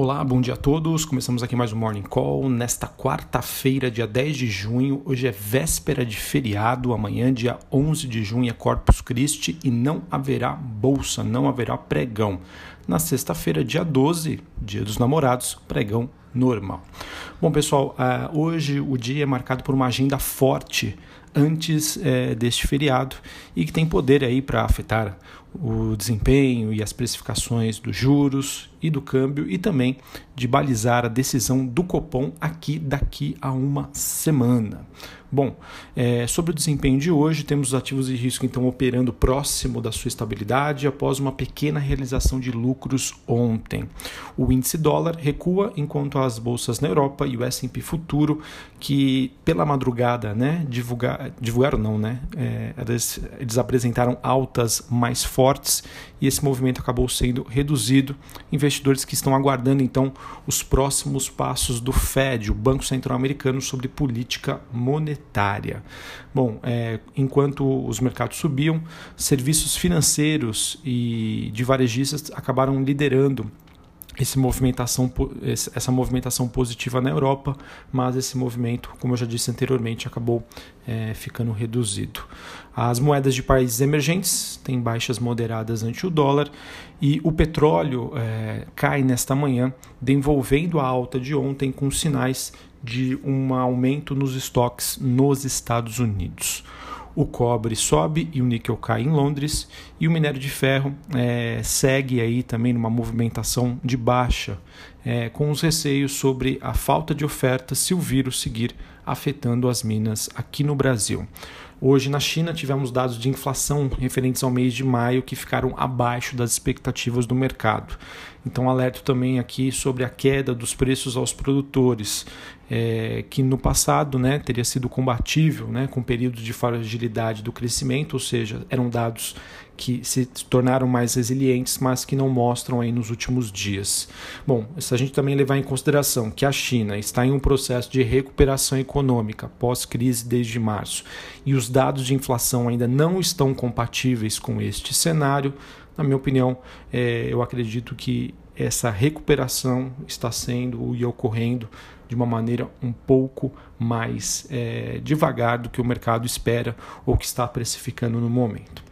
Olá, bom dia a todos. Começamos aqui mais um Morning Call nesta quarta-feira, dia 10 de junho. Hoje é véspera de feriado, amanhã, dia 11 de junho, é Corpus Christi e não haverá bolsa, não haverá pregão. Na sexta-feira, dia 12, dia dos namorados, pregão normal. Bom, pessoal, uh, hoje o dia é marcado por uma agenda forte antes é, deste feriado e que tem poder aí para afetar o desempenho e as precificações dos juros e do câmbio e também de balizar a decisão do Copom aqui daqui a uma semana. Bom, é, sobre o desempenho de hoje, temos os ativos de risco então operando próximo da sua estabilidade após uma pequena realização de lucros ontem. O índice dólar recua enquanto as bolsas na Europa e o S&P futuro, que pela madrugada, né, divulgar, divulgaram não, né, é, eles, eles apresentaram altas mais fortes e esse movimento acabou sendo reduzido. Investidores que estão aguardando então os próximos passos do Fed, o Banco Central Americano, sobre política monetária. Bom, é, enquanto os mercados subiam, serviços financeiros e de varejistas acabaram liderando esse movimentação, essa movimentação positiva na Europa, mas esse movimento, como eu já disse anteriormente, acabou é, ficando reduzido. As moedas de países emergentes têm baixas moderadas ante o dólar e o petróleo é, cai nesta manhã, desenvolvendo a alta de ontem com sinais de um aumento nos estoques nos Estados Unidos o cobre sobe e o níquel cai em Londres e o minério de ferro é, segue aí também numa movimentação de baixa, é, com os receios sobre a falta de oferta se o vírus seguir afetando as minas aqui no Brasil. Hoje na China tivemos dados de inflação referentes ao mês de maio que ficaram abaixo das expectativas do mercado. Então alerto também aqui sobre a queda dos preços aos produtores, é, que no passado né, teria sido combatível né, com períodos de fragilidade do crescimento, ou seja, eram dados que se tornaram mais resilientes, mas que não mostram aí nos últimos dias. Bom, se a gente também levar em consideração que a China está em um processo de recuperação econômica pós-crise desde março e os dados de inflação ainda não estão compatíveis com este cenário, na minha opinião, é, eu acredito que essa recuperação está sendo e ocorrendo de uma maneira um pouco mais é, devagar do que o mercado espera ou que está precificando no momento.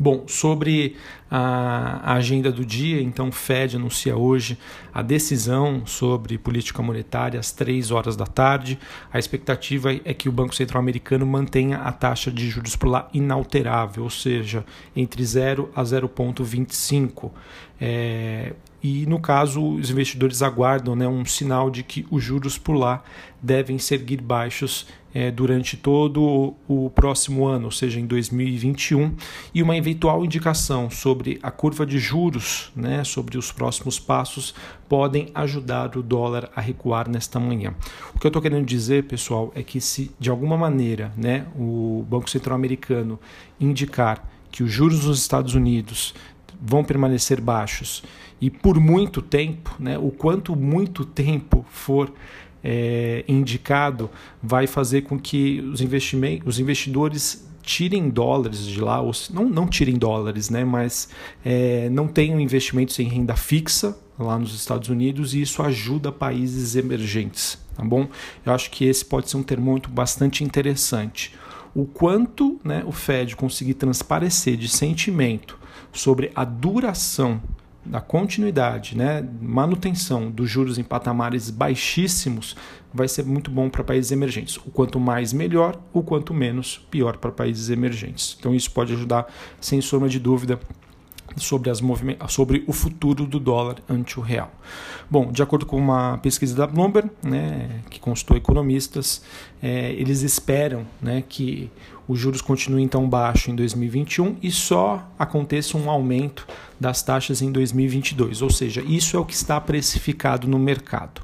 Bom, sobre a, agenda do dia, então o Fed anuncia hoje a decisão sobre política monetária às 3 horas da tarde. A expectativa é que o Banco Central Americano mantenha a taxa de juros por lá inalterável, ou seja, entre 0 a 0,25. É, e no caso os investidores aguardam né, um sinal de que os juros por lá devem seguir baixos é, durante todo o, próximo ano, ou seja, em 2021, e uma eventual indicação sobre a curva de juros, né, sobre os próximos passos, podem ajudar o dólar a recuar nesta manhã. O que eu estou querendo dizer, pessoal, é que se de alguma maneira né, o Banco Central Americano indicar que os juros nos Estados Unidos vão permanecer baixos e por muito tempo, né, o quanto muito tempo for é, indicado, vai fazer com que os, investimentos, os investidores tirem dólares de lá, ou não, não tirem dólares, né, mas é, não tenham investimentos em renda fixa lá nos Estados Unidos e isso ajuda países emergentes, tá bom? Eu acho que esse pode ser um termômetro bastante interessante. O quanto né, o Fed conseguir transparecer de sentimento sobre a duração da continuidade, né, manutenção dos juros em patamares baixíssimos, vai ser muito bom para países emergentes. O quanto mais melhor, o quanto menos pior para países emergentes. Então isso pode ajudar, sem sombra de dúvida, sobre, as sobre o futuro do dólar ante o real. Bom, de acordo com uma pesquisa da Bloomberg, né, que consultou economistas, é, eles esperam né, que os juros continuem então baixos em 2021 e só aconteça um aumento das taxas em 2022. Ou seja, isso é o que está precificado no mercado.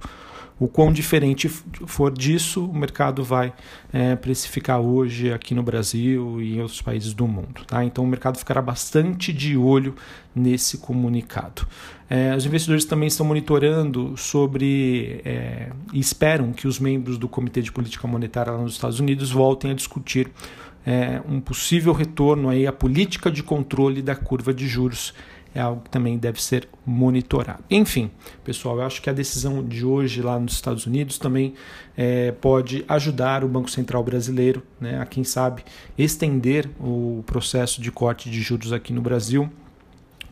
O quão diferente for disso, o mercado vai é, precificar hoje aqui no Brasil e em outros países do mundo. Tá? Então o mercado ficará bastante de olho nesse comunicado. É, os investidores também estão monitorando sobre é, e esperam que os membros do Comitê de Política Monetária lá nos Estados Unidos voltem a discutir é, um possível retorno aí à política de controle da curva de juros é algo que também deve ser monitorado. Enfim, pessoal, eu acho que a decisão de hoje lá nos Estados Unidos também é, pode ajudar o Banco Central brasileiro né, a, quem sabe, estender o processo de corte de juros aqui no Brasil.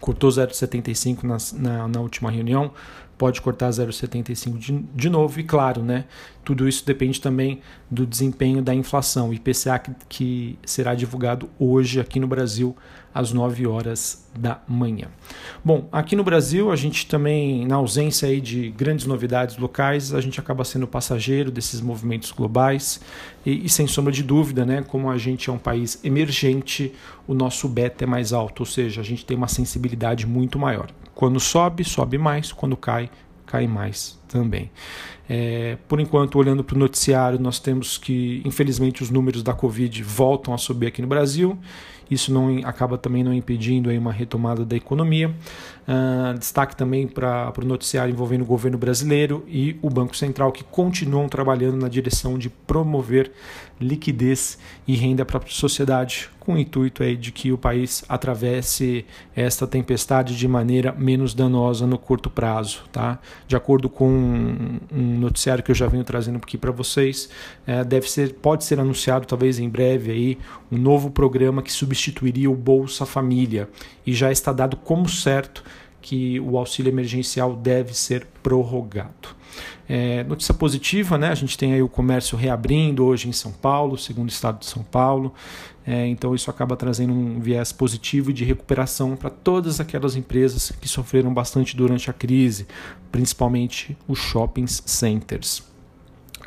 Cortou 0,75 na, na, na última reunião, pode cortar 0,75 de, de novo, e claro, né, tudo isso depende também do desempenho da inflação. IPCA que, que será divulgado hoje aqui no Brasil às 9 horas da manhã. Bom, aqui no Brasil a gente também, na ausência aí de grandes novidades locais, a gente acaba sendo passageiro desses movimentos globais e, e sem sombra de dúvida, né, como a gente é um país emergente, o nosso beta é mais alto, ou seja, a gente tem uma sensibilidade muito maior. Quando sobe, sobe mais, quando cai, cai mais também. É, por enquanto, olhando para o noticiário, nós temos que, infelizmente, os números da Covid voltam a subir aqui no Brasil isso não acaba também não impedindo aí uma retomada da economia. Uh, destaque também para o noticiário envolvendo o governo brasileiro e o Banco Central, que continuam trabalhando na direção de promover liquidez e renda para a sociedade, com o intuito aí de que o país atravesse esta tempestade de maneira menos danosa no curto prazo. Tá? De acordo com um noticiário que eu já venho trazendo aqui para vocês, é, deve ser, pode ser anunciado talvez em breve aí, um novo programa que substituiria o Bolsa Família e já está dado como certo que o auxílio emergencial deve ser prorrogado. É, notícia positiva, né? A gente tem aí o comércio reabrindo hoje em São Paulo, segundo o estado de São Paulo. É, então isso acaba trazendo um viés positivo de recuperação para todas aquelas empresas que sofreram bastante durante a crise, principalmente os shopping centers.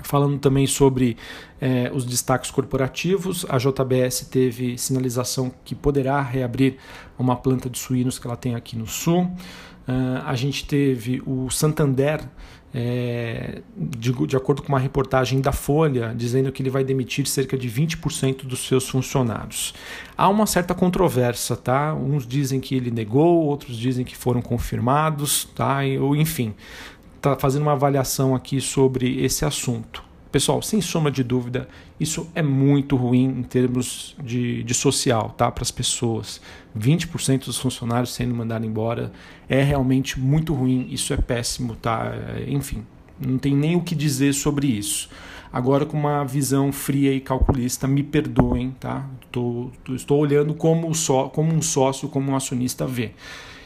Falando também sobre é, os destaques corporativos, a JBS teve sinalização que poderá reabrir uma planta de suínos que ela tem aqui no sul. Uh, a gente teve o Santander, é, de, de, acordo com uma reportagem da Folha, dizendo que ele vai demitir cerca de 20% dos seus funcionários. Há uma certa controvérsia, tá? Uns dizem que ele negou, outros dizem que foram confirmados, tá? Ou enfim, está fazendo uma avaliação aqui sobre esse assunto. Pessoal, sem sombra de dúvida, isso é muito ruim em termos de, de social, tá? Para as pessoas. 20% dos funcionários sendo mandados embora é realmente muito ruim, isso é péssimo, tá? Enfim, não tem nem o que dizer sobre isso. Agora, com uma visão fria e calculista, me perdoem, tá? Tô, tô, estou olhando como, só, como um sócio, como um acionista vê.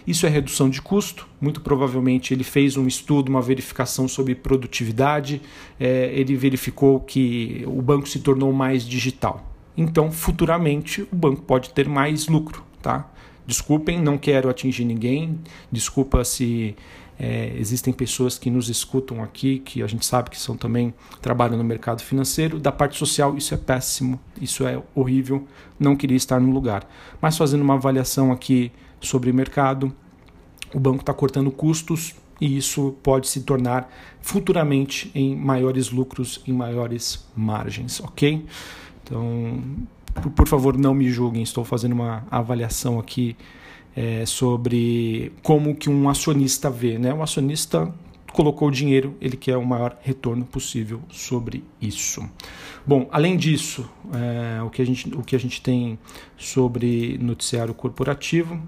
Isso é redução de custo. Muito provavelmente ele fez um estudo, uma verificação sobre produtividade. É, ele verificou que o banco se tornou mais digital. Então, futuramente, o banco pode ter mais lucro. Tá? Desculpem, não quero atingir ninguém. Desculpa se é, existem pessoas que nos escutam aqui, que a gente sabe que são também trabalham no mercado financeiro. Da parte social, isso é péssimo, isso é horrível. Não queria estar no lugar. Mas fazendo uma avaliação aqui sobre o mercado. O banco está cortando custos e isso pode se tornar futuramente em maiores lucros, em maiores margens, ok? Então, por, favor, não me julguem, estou fazendo uma avaliação aqui é, sobre como que um acionista vê, né? O acionista colocou o dinheiro, ele quer o maior retorno possível sobre isso. Bom, além disso, é, o, que a gente, o que a gente tem sobre noticiário corporativo,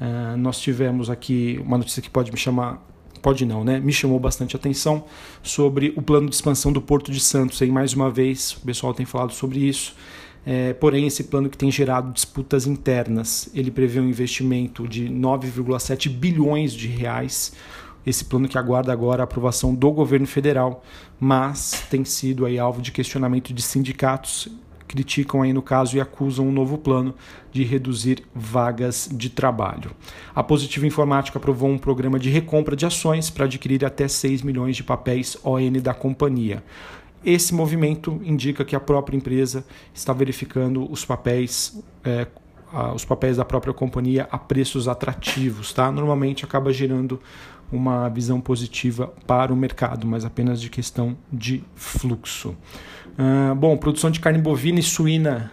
é, nós tivemos aqui uma notícia que pode me chamar pode não, né? Me chamou bastante atenção sobre o plano de expansão do Porto de Santos. Aí mais uma vez o pessoal tem falado sobre isso. É, porém, esse plano que tem gerado disputas internas, ele prevê um investimento de 9,7 bilhões de reais esse plano que aguarda agora a aprovação do governo federal, mas tem sido aí alvo de questionamento de sindicatos criticam aí no caso e acusam um novo plano de reduzir vagas de trabalho. A Positiva Informática aprovou um programa de recompra de ações para adquirir até 6 milhões de papéis ON da companhia. Esse movimento indica que a própria empresa está verificando os papéis é, os papéis da própria companhia a preços atrativos, tá? Normalmente acaba gerando uma visão positiva para o mercado, mas apenas de questão de fluxo. Uh, bom, produção de carne bovina e suína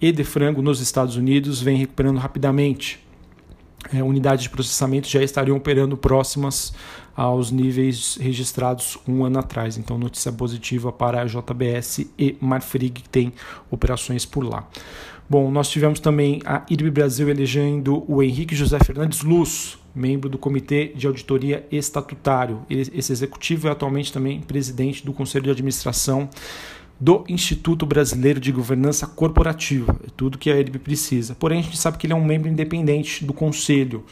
e de frango nos Estados Unidos vem recuperando rapidamente. é, unidades de processamento já estariam operando próximas aos níveis registrados um ano atrás. Então, notícia positiva para a JBS e Marfrig, que tem operações por lá. Bom, nós tivemos também a IRB Brasil elegendo o Henrique José Fernandes Luz, membro do Comitê de Auditoria Estatutário. Esse executivo é atualmente também presidente do Conselho de Administração do Instituto Brasileiro de Governança Corporativa. É tudo que a IRB precisa. Porém, a gente sabe que ele é um membro independente do Conselho.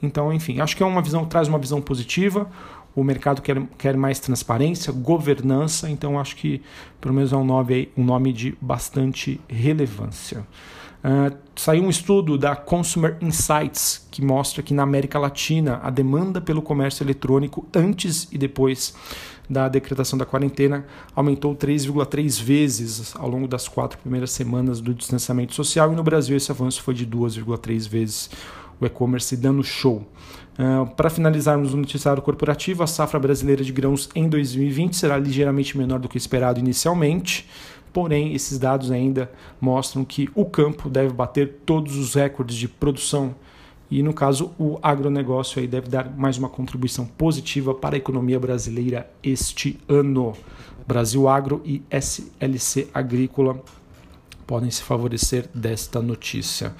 Então, enfim, acho que é uma visão, traz uma visão positiva. O mercado quer, quer mais transparência, governança, então acho que pelo menos é um nome, um nome de bastante relevância. Uh, saiu um estudo da Consumer Insights que mostra que na América Latina a demanda pelo comércio eletrônico antes e depois da decretação da quarentena aumentou 3,3 vezes ao longo das quatro primeiras semanas do distanciamento social e no Brasil esse avanço foi de 2,3 vezes o e-commerce dando show. Uh, Para finalizarmos o noticiário corporativo, a safra brasileira de grãos em 2020 será ligeiramente menor do que esperado inicialmente, porém, esses dados ainda mostram que o campo deve bater todos os recordes de produção e, no caso, o agronegócio aí deve dar mais uma contribuição positiva para a economia brasileira este ano. Brasil Agro e SLC Agrícola podem se favorecer desta notícia.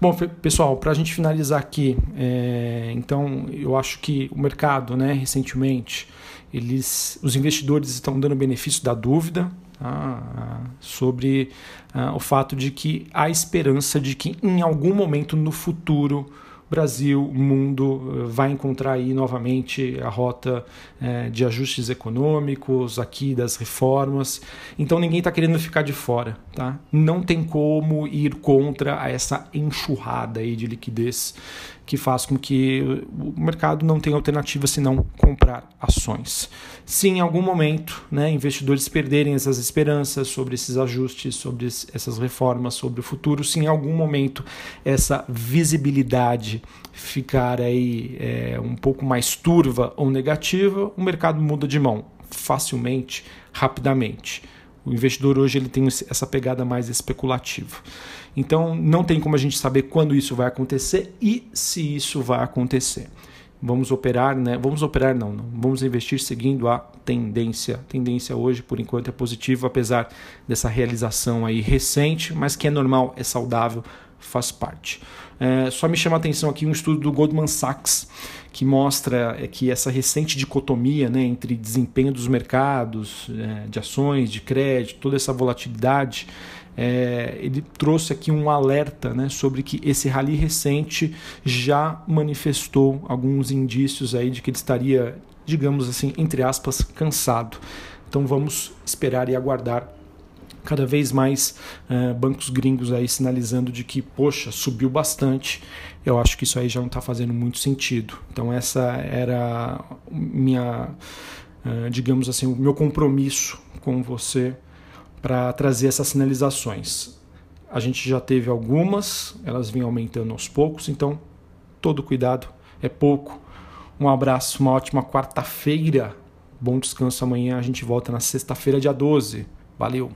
Bom, pessoal, para a gente finalizar aqui, é, então eu acho que o mercado, né, recentemente, eles, os investidores estão dando benefício da dúvida tá, sobre ah, o fato de que há esperança de que em algum momento no futuro Brasil, mundo eh, vai encontrar aí novamente a rota é, de ajustes econômicos, aqui das reformas. Então ninguém está querendo ficar de fora. Tá? Não tem como ir contra essa enxurrada aí de liquidez que faz com que o mercado não tenha alternativa senão comprar ações. Se em algum momento né, investidores perderem essas esperanças sobre esses ajustes, sobre essas reformas, sobre o futuro, se em algum momento essa visibilidade ficar aí é, um pouco mais turva ou negativa, o mercado muda de mão facilmente, rapidamente. O investidor hoje ele tem essa pegada mais especulativa. Então não tem como a gente saber quando isso vai acontecer e se isso vai acontecer. Vamos operar, né? Vamos operar não, não. Vamos investir seguindo a tendência. A tendência hoje, por enquanto, é positiva, apesar dessa realização aí recente, mas que é normal, é saudável, faz parte. É, só me chama a atenção aqui um estudo do Goldman Sachs que mostra é, que essa recente dicotomia né, entre desempenho dos mercados, é, de ações, de crédito, toda essa volatilidade, é, ele trouxe aqui um alerta né, sobre que esse rally recente já manifestou alguns indícios aí de que ele estaria, digamos assim, entre aspas, cansado. Então vamos esperar e aguardar cada vez mais uh, bancos gringos aí sinalizando de que, poxa, subiu bastante. Eu acho que isso aí já não está fazendo muito sentido. Então essa era minha, uh, digamos assim, o meu compromisso com você para trazer essas sinalizações. A gente já teve algumas, elas vêm aumentando aos poucos, então todo cuidado é pouco. Um abraço, uma ótima quarta-feira. Bom descanso amanhã. A gente volta na sexta-feira, dia 12. Valeu!